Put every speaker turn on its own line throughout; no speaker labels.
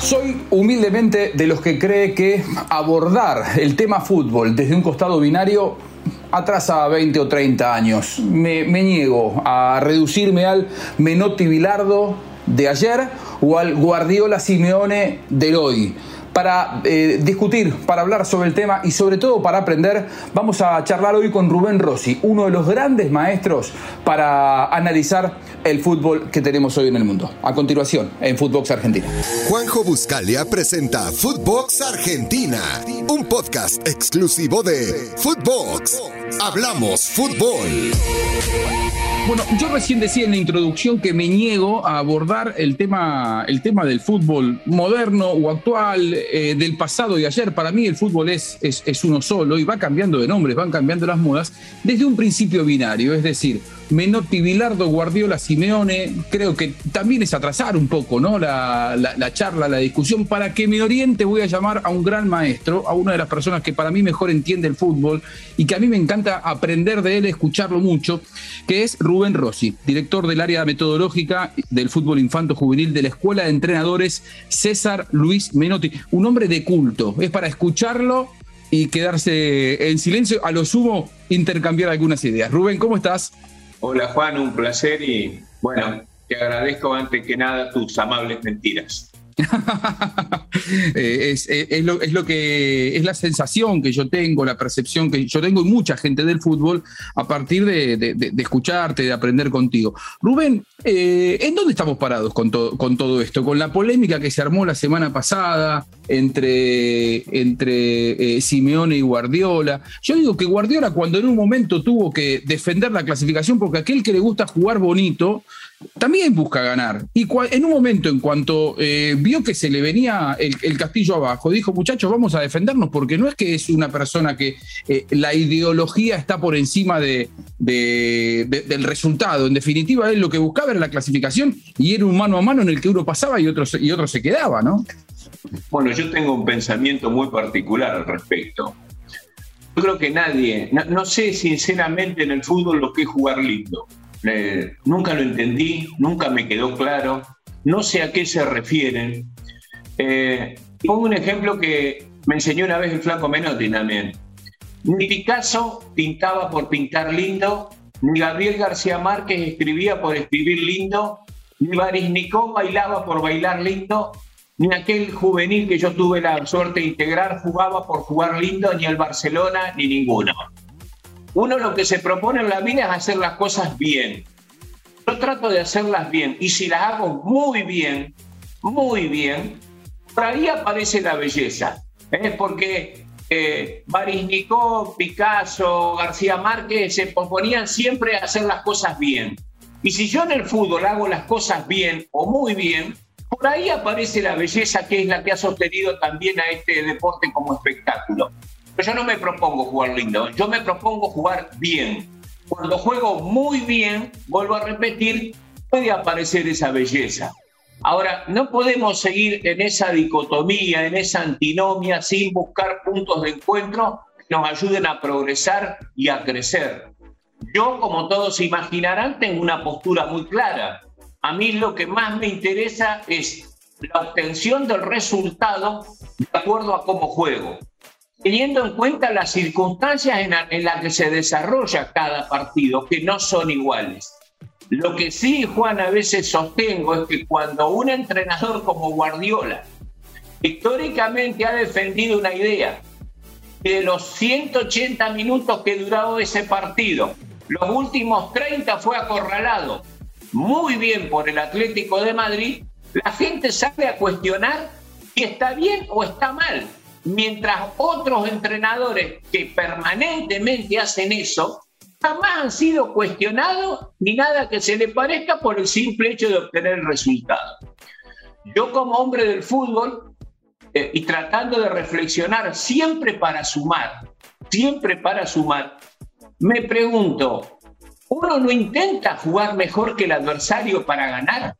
Soy humildemente de los que cree que abordar el tema fútbol desde un costado binario atrasa 20 o 30 años. Me, niego a reducirme al Menotti Bilardo de ayer o al Guardiola Simeone del hoy para eh, discutir, para hablar sobre el tema y sobre todo para aprender, vamos a charlar hoy con Rubén Rossi, uno de los grandes maestros para analizar el fútbol que tenemos hoy en el mundo. A continuación, en Footbox Argentina.
Juanjo Buscalia presenta Footbox Argentina, un podcast exclusivo de Footbox. Hablamos fútbol.
Bueno, yo recién decía en la introducción que me niego a abordar el tema, el tema del fútbol moderno o actual, eh, del pasado y ayer. Para mí el fútbol es, es, es uno solo y va cambiando de nombres, van cambiando las modas desde un principio binario, es decir, Menotti, Bilardo, Guardiola, Simeone, creo que también es atrasar un poco ¿no? La, la, la, charla, la discusión. Para que me oriente voy a llamar a un gran maestro, a una de las personas que para mí mejor entiende el fútbol y que a mí me encanta aprender de él, escucharlo mucho, que es Rubén Rossi, director del área metodológica del fútbol infanto juvenil de la Escuela de Entrenadores César Luis Menotti. Un hombre de culto, es para escucharlo y quedarse en silencio, a lo sumo intercambiar algunas ideas. Rubén, ¿cómo estás?
Hola Juan, un placer y bueno, te agradezco antes que nada tus amables mentiras.
Eh, es, es, lo, es, lo, que es la sensación que yo tengo, la percepción que yo tengo y mucha gente del fútbol a partir de, de, escucharte, de aprender contigo. Rubén, eh, ¿en dónde estamos parados con, con, todo esto? Con la polémica que se armó la semana pasada entre, entre eh, Simeone y Guardiola. Yo digo que Guardiola cuando en un momento tuvo que defender la clasificación porque aquel que le gusta jugar bonito también busca ganar. Y en un momento, en cuanto eh, vio que se le venía el, castillo abajo, dijo, muchachos, vamos a defendernos, porque no es que es una persona que eh, la ideología está por encima de, de, de, del resultado. En definitiva, él lo que buscaba era la clasificación y era un mano a mano en el que uno pasaba y otro, y otro se quedaba, ¿no?
Bueno, yo tengo un pensamiento muy particular al respecto. Yo creo que nadie, no, no sé sinceramente en el fútbol lo que es jugar lindo eh, nunca lo entendí, nunca me quedó claro, no sé a qué se refieren. Eh, pongo un ejemplo que me enseñó una vez el flaco Menotti también. Ni Picasso pintaba por pintar lindo, ni Gabriel García Márquez escribía por escribir lindo, ni Barisnikov bailaba por bailar lindo, ni aquel juvenil que yo tuve la suerte de integrar jugaba por jugar lindo, ni el Barcelona, ni ninguno uno lo que se propone en la vida es hacer las cosas bien. Yo trato de hacerlas bien y si las hago muy bien, muy bien, por ahí aparece la belleza. ¿eh? Porque eh, Barisnikov, Picasso, García Márquez se proponían siempre a hacer las cosas bien. Y si yo en el fútbol hago las cosas bien o muy bien, por ahí aparece la belleza que es la que ha sostenido también a este deporte como espectáculo. Pero yo no me propongo jugar lindo, yo me propongo jugar bien. Cuando juego muy bien, vuelvo a repetir, puede aparecer esa belleza. Ahora, no podemos seguir en esa dicotomía, en esa antinomia, sin buscar puntos de encuentro que nos ayuden a progresar y a crecer. Yo, como todos imaginarán, tengo una postura muy clara. A mí lo que más me interesa es la obtención del resultado de acuerdo a cómo juego teniendo en cuenta las circunstancias en, las la que se desarrolla cada partido, que no son iguales. Lo que sí, Juan, a veces sostengo es que cuando un entrenador como Guardiola históricamente ha defendido una idea, de los 180 minutos que duró ese partido, los últimos 30 fue acorralado muy bien por el Atlético de Madrid, la gente sale a cuestionar si está bien o está mal mientras otros entrenadores que permanentemente hacen eso jamás han sido cuestionados ni nada que se le parezca por el simple hecho de obtener el resultado. Yo como hombre del fútbol eh, y tratando de reflexionar siempre para sumar, siempre para sumar, me pregunto, ¿uno no intenta jugar mejor que el adversario para ganar?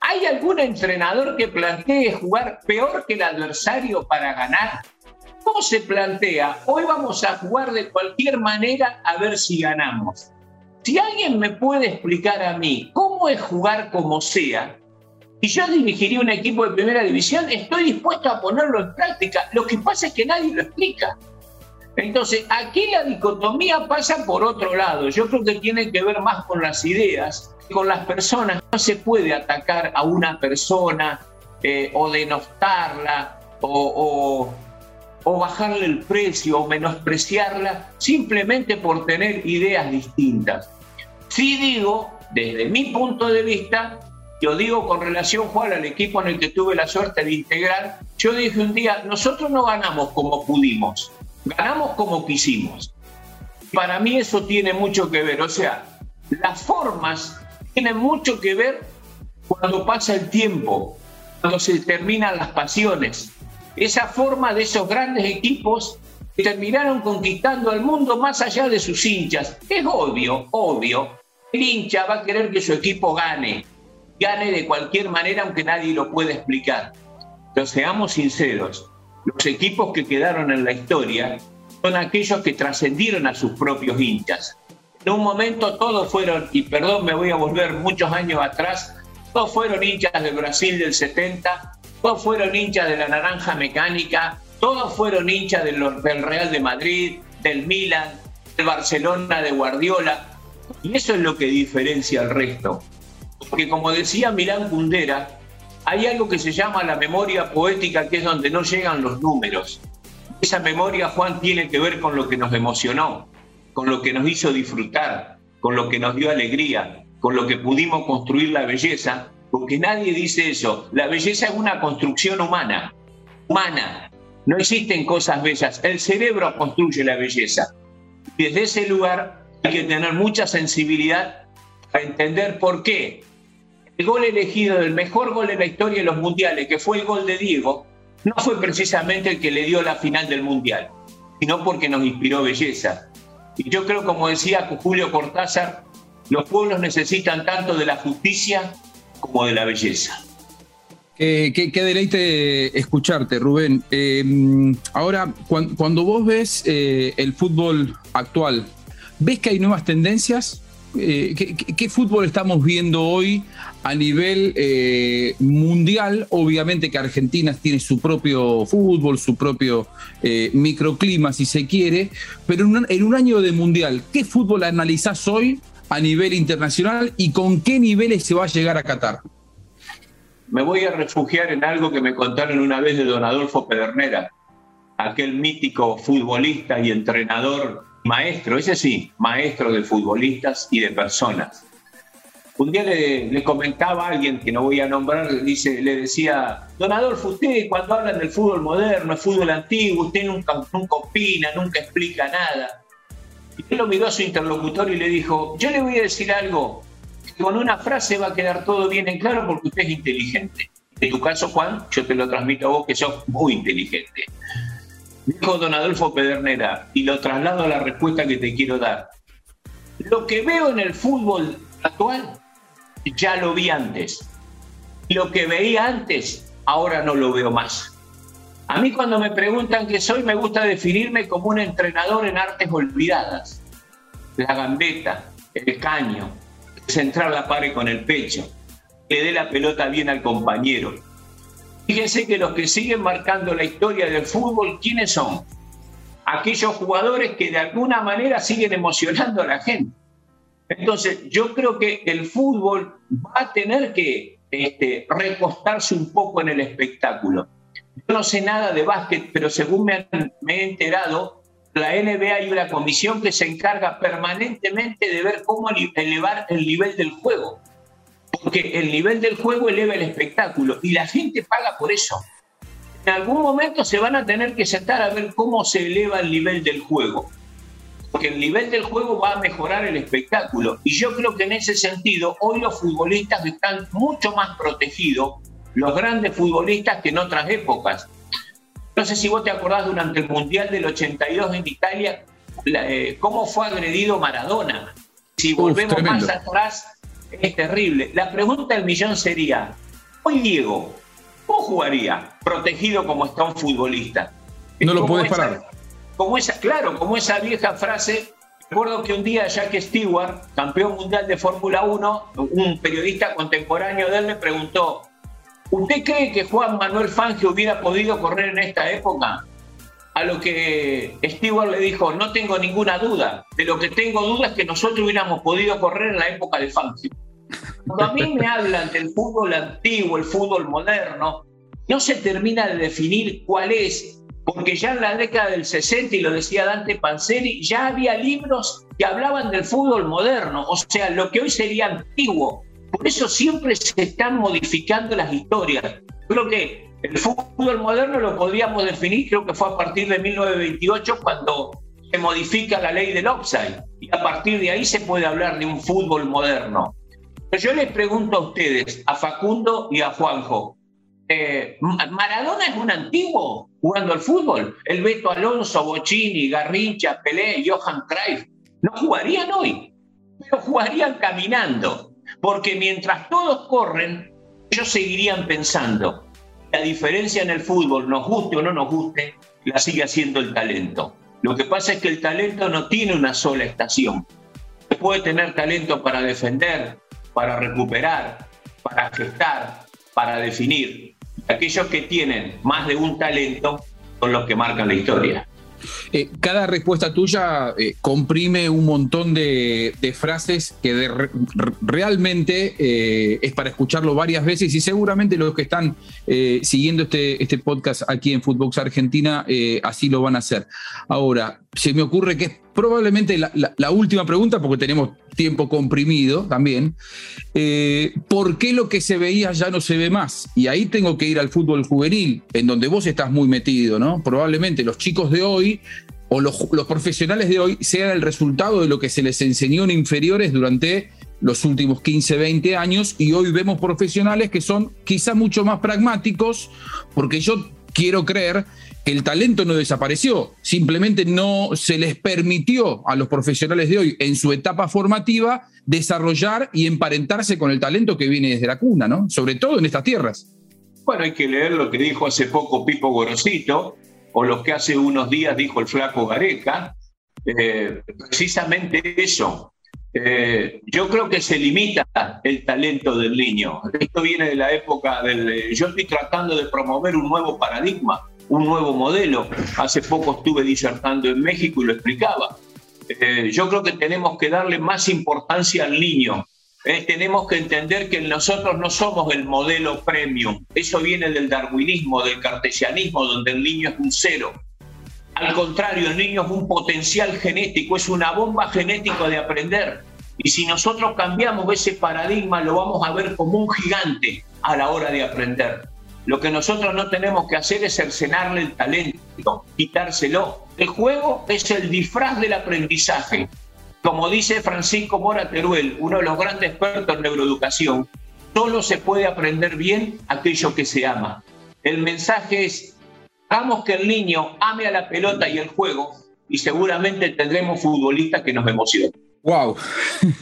¿Hay algún entrenador que plantee jugar peor que el adversario para ganar? ¿Cómo se plantea? Hoy vamos a jugar de cualquier manera a ver si ganamos. Si alguien me puede explicar a mí cómo es jugar como sea, y yo dirigiría un equipo de primera división, estoy dispuesto a ponerlo en práctica. Lo que pasa es que nadie lo explica. Entonces, aquí la dicotomía pasa por otro lado. Yo creo que tiene que ver más con las ideas, con las personas. No se puede atacar a una persona eh, o denostarla o, o bajarle el precio o menospreciarla simplemente por tener ideas distintas. Sí digo, desde mi punto de vista, yo digo con relación, Juan, al equipo en el que tuve la suerte de integrar, yo dije un día, nosotros no ganamos como pudimos, ganamos como quisimos. Para mí eso tiene mucho que ver, o sea, las formas tienen mucho que ver cuando pasa el tiempo, cuando se terminan las pasiones. Esa forma de esos grandes equipos que terminaron conquistando al mundo más allá de sus hinchas. Es obvio, obvio. El hincha va a querer que su equipo gane, gane de cualquier manera, aunque nadie lo pueda explicar. Pero seamos sinceros, los equipos que quedaron en la historia son aquellos que trascendieron a sus propios hinchas. En un momento todos fueron, y perdón, me voy a volver muchos años atrás, todos fueron hinchas del Brasil del 70, todos fueron hinchas de la Naranja Mecánica, todos fueron hinchas del, Real de Madrid, del Milan, del Barcelona, de Guardiola. Y eso es lo que diferencia al resto. Porque como decía Milán Kundera, hay algo que se llama la memoria poética, que es donde no llegan los números. Esa memoria, Juan, tiene que ver con lo que nos emocionó, con lo que nos hizo disfrutar, con lo que nos dio alegría, con lo que pudimos construir la belleza, porque nadie dice eso. La belleza es una construcción humana, humana. No existen cosas bellas. El cerebro construye la belleza. Desde ese lugar hay que tener mucha sensibilidad para entender por qué el gol elegido, el mejor gol en la historia de los mundiales, que fue el gol de Diego, no fue precisamente el que le dio la final del mundial, sino porque nos inspiró belleza. Y yo creo, como decía Julio Cortázar, los pueblos necesitan tanto de la justicia como de la belleza.
qué, deleite escucharte, Rubén. Eh, ahora, cuando, vos ves eh, el fútbol actual, ¿ves que hay nuevas tendencias? Eh, ¿qué, fútbol estamos viendo hoy a nivel eh, mundial? Obviamente que Argentina tiene su propio fútbol, su propio eh, microclima, si se quiere, pero en un, año de mundial, ¿qué fútbol analizás hoy a nivel internacional y con qué niveles se va a llegar a Qatar?
Me voy a refugiar en algo que me contaron una vez de don Adolfo Pedernera, aquel mítico futbolista y entrenador maestro, ese sí, maestro de futbolistas y de personas. Un día le, comentaba a alguien que no voy a nombrar, dice, le decía, don Adolfo, usted cuando hablan del fútbol moderno, el fútbol antiguo, usted nunca, nunca opina, nunca explica nada. Y él lo miró a su interlocutor y le dijo, yo le voy a decir algo, que con una frase va a quedar todo bien en claro porque usted es inteligente. En tu caso, Juan, yo te lo transmito a vos que sos muy inteligente. Dijo don Adolfo Pedernera, y lo traslado a la respuesta que te quiero dar. Lo que veo en el fútbol actual, ya lo vi antes. Lo que veía antes, ahora no lo veo más. A mí cuando me preguntan qué soy, me gusta definirme como un entrenador en artes olvidadas. La gambeta, el caño, centrar la pared con el pecho, que dé la pelota bien al compañero, Fíjense que los que siguen marcando la historia del fútbol, ¿quiénes son? Aquellos jugadores que de alguna manera siguen emocionando a la gente. Entonces, yo creo que el fútbol va a tener que este, recostarse un poco en el espectáculo. Yo no sé nada de básquet, pero según me, me he enterado, la NBA hay una comisión que se encarga permanentemente de ver cómo elevar el nivel del juego porque el nivel del juego eleva el espectáculo y la gente paga por eso. En algún momento se van a tener que sentar a ver cómo se eleva el nivel del juego, porque el nivel del juego va a mejorar el espectáculo. Y yo creo que en ese sentido, hoy los futbolistas están mucho más protegidos, los grandes futbolistas, que en otras épocas. No sé si vos te acordás durante el Mundial del 82 en Italia, eh, cómo fue agredido Maradona. Si volvemos más atrás, es terrible. La pregunta del millón sería, hoy Diego, ¿cómo jugaría protegido como está un futbolista?
No lo puedes parar.
Como esa, claro, como esa vieja frase, recuerdo que un día Jack Stewart, campeón mundial de Fórmula 1, un periodista contemporáneo de él le preguntó, ¿Usted cree que Juan Manuel Fangio hubiera podido correr en esta época? A lo que Stewart le dijo, no tengo ninguna duda. De lo que tengo duda es que nosotros hubiéramos podido correr en la época de Fangio. Cuando a mí me hablan del fútbol antiguo, el fútbol moderno, no se termina de definir cuál es, porque ya en la década del 60, y lo decía Dante Panzeri, ya había libros que hablaban del fútbol moderno, o sea, lo que hoy sería antiguo. Por eso siempre se están modificando las historias. Creo que el fútbol moderno lo podríamos definir, creo que fue a partir de 1928 cuando se modifica la ley del offside y a partir de ahí se puede hablar de un fútbol moderno. Pero yo les pregunto a ustedes, a Facundo y a Juanjo, eh, ¿Maradona es un antiguo jugando al fútbol? El Beto Alonso, Bocini, Garrincha, Pelé, Johan Cruyff, no jugarían hoy, pero jugarían caminando, porque mientras todos corren, ellos seguirían pensando. La diferencia en el fútbol, nos guste o no nos guste, la sigue haciendo el talento. Lo que pasa es que el talento no tiene una sola estación. Puede tener talento para defender, para recuperar, para gestar, para definir. Aquellos que tienen más de un talento son los que marcan la historia.
Eh, cada respuesta tuya eh, comprime un montón de, frases que realmente eh, es para escucharlo varias veces y seguramente los que están siguiendo este, este podcast aquí en Footbox Argentina así lo van a hacer. Ahora, se me ocurre que es probablemente la, última pregunta, porque tenemos tiempo comprimido también. ¿Por qué lo que se veía ya no se ve más? Y ahí tengo que ir al fútbol juvenil, en donde vos estás muy metido, ¿no? Probablemente los chicos de hoy o los, profesionales de hoy sean el resultado de lo que se les enseñó en inferiores durante los últimos 15, 20 años y hoy vemos profesionales que son quizá mucho más pragmáticos porque yo quiero creer el talento no desapareció, simplemente no se les permitió a los profesionales de hoy en su etapa formativa desarrollar y emparentarse con el talento que viene desde la cuna, ¿no? Sobre todo en estas tierras.
Bueno, hay que leer lo que dijo hace poco Pipo Gorosito, o lo que hace unos días dijo el flaco Gareca, eh, precisamente eso. Eh, yo creo que se limita el talento del niño. Esto viene de la época del... Yo estoy tratando de promover un nuevo paradigma, un nuevo modelo. Hace poco estuve disertando en México y lo explicaba. Eh, yo creo que tenemos que darle más importancia al niño, eh, tenemos que entender que nosotros no somos el modelo premium. Eso viene del darwinismo, del cartesianismo, donde el niño es un cero. Al contrario, el niño es un potencial genético, es una bomba genética de aprender. Y si nosotros cambiamos ese paradigma, lo vamos a ver como un gigante a la hora de aprender. Lo que nosotros no tenemos que hacer es cercenarle el talento, quitárselo. El juego es el disfraz del aprendizaje. Como dice Francisco Mora Teruel, uno de los grandes expertos en neuroeducación, solo se puede aprender bien aquello que se ama. El mensaje es, hagamos que el niño ame a la pelota y el juego y seguramente tendremos futbolistas que nos emocionen.
¡Wow!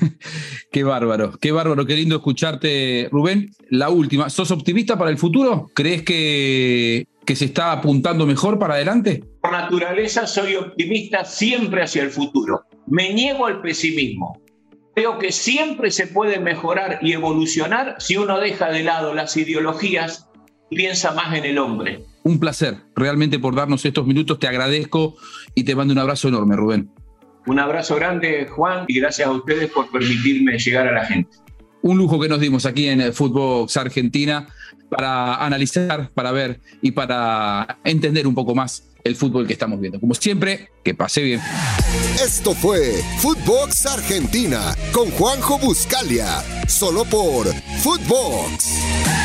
qué bárbaro, qué bárbaro, qué lindo escucharte, Rubén. La última, ¿sos optimista para el futuro? ¿Crees que, que se está apuntando mejor para adelante?
Por naturaleza soy optimista siempre hacia el futuro. Me niego al pesimismo. Creo que siempre se puede mejorar y evolucionar si uno deja de lado las ideologías y piensa más en el hombre.
Un placer, realmente por darnos estos minutos. Te agradezco y te mando un abrazo enorme, Rubén.
Un abrazo grande, Juan, y gracias a ustedes por permitirme llegar a la gente.
Un lujo que nos dimos aquí en Footbox Argentina para analizar, para ver y para entender un poco más el fútbol que estamos viendo. Como siempre, que pase bien.
Esto fue Footbox Argentina con Juanjo Buscalia, solo por Footbox.